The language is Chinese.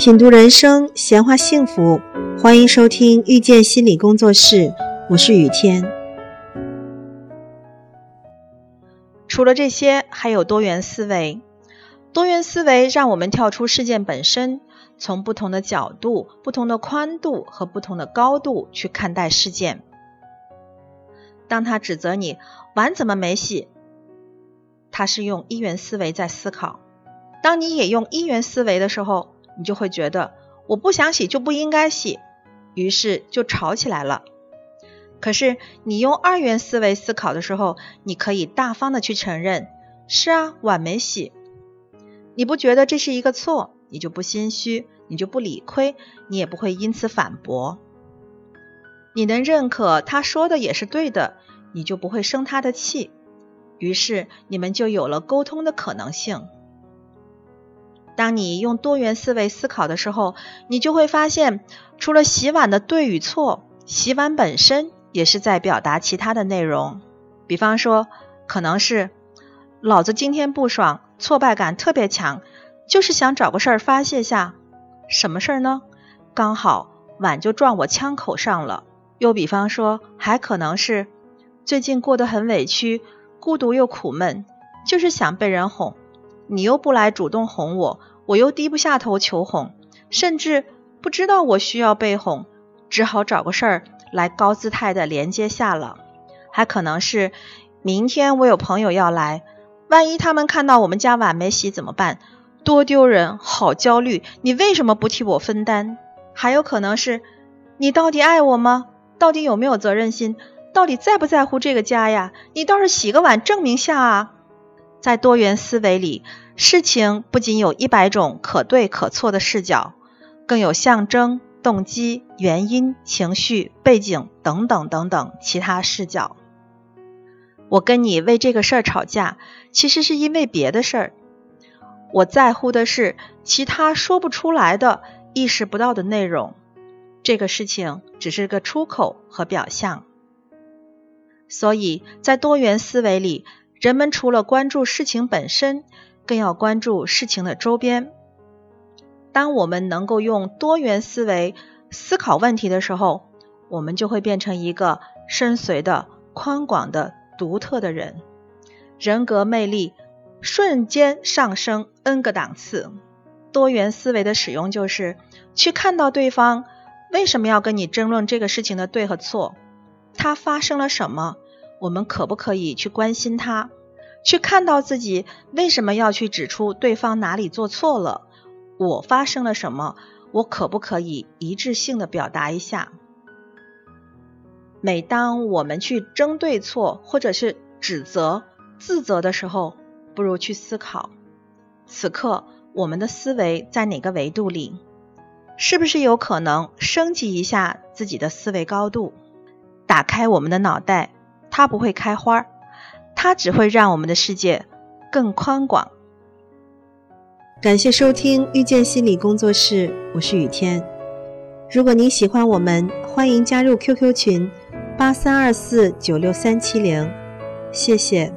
品读人生，闲话幸福，欢迎收听遇见心理工作室，我是雨天。除了这些，还有多元思维。多元思维让我们跳出事件本身，从不同的角度、不同的宽度和不同的高度去看待事件。当他指责你碗怎么没洗，他是用一元思维在思考；当你也用一元思维的时候，你就会觉得我不想洗就不应该洗，于是就吵起来了。可是你用二元思维思考的时候，你可以大方的去承认，是啊，碗没洗。你不觉得这是一个错，你就不心虚，你就不理亏，你也不会因此反驳。你能认可他说的也是对的，你就不会生他的气，于是你们就有了沟通的可能性。当你用多元思维思考的时候，你就会发现，除了洗碗的对与错，洗碗本身也是在表达其他的内容。比方说，可能是老子今天不爽，挫败感特别强，就是想找个事儿发泄下。什么事儿呢？刚好碗就撞我枪口上了。又比方说，还可能是最近过得很委屈，孤独又苦闷，就是想被人哄，你又不来主动哄我。我又低不下头求哄，甚至不知道我需要被哄，只好找个事儿来高姿态的连接下了。还可能是明天我有朋友要来，万一他们看到我们家碗没洗怎么办？多丢人，好焦虑！你为什么不替我分担？还有可能是你到底爱我吗？到底有没有责任心？到底在不在乎这个家呀？你倒是洗个碗证明下啊！在多元思维里。事情不仅有一百种可对可错的视角，更有象征、动机、原因、情绪、背景等等等等其他视角。我跟你为这个事儿吵架，其实是因为别的事儿。我在乎的是其他说不出来的、意识不到的内容。这个事情只是个出口和表象。所以在多元思维里，人们除了关注事情本身。更要关注事情的周边。当我们能够用多元思维思考问题的时候，我们就会变成一个深邃的、宽广的、独特的人，人格魅力瞬间上升 n 个档次。多元思维的使用就是去看到对方为什么要跟你争论这个事情的对和错，他发生了什么，我们可不可以去关心他？去看到自己为什么要去指出对方哪里做错了，我发生了什么，我可不可以一致性的表达一下？每当我们去争对错，或者是指责、自责的时候，不如去思考，此刻我们的思维在哪个维度里？是不是有可能升级一下自己的思维高度？打开我们的脑袋，它不会开花。它只会让我们的世界更宽广。感谢收听遇见心理工作室，我是雨天。如果您喜欢我们，欢迎加入 QQ 群八三二四九六三七零，谢谢。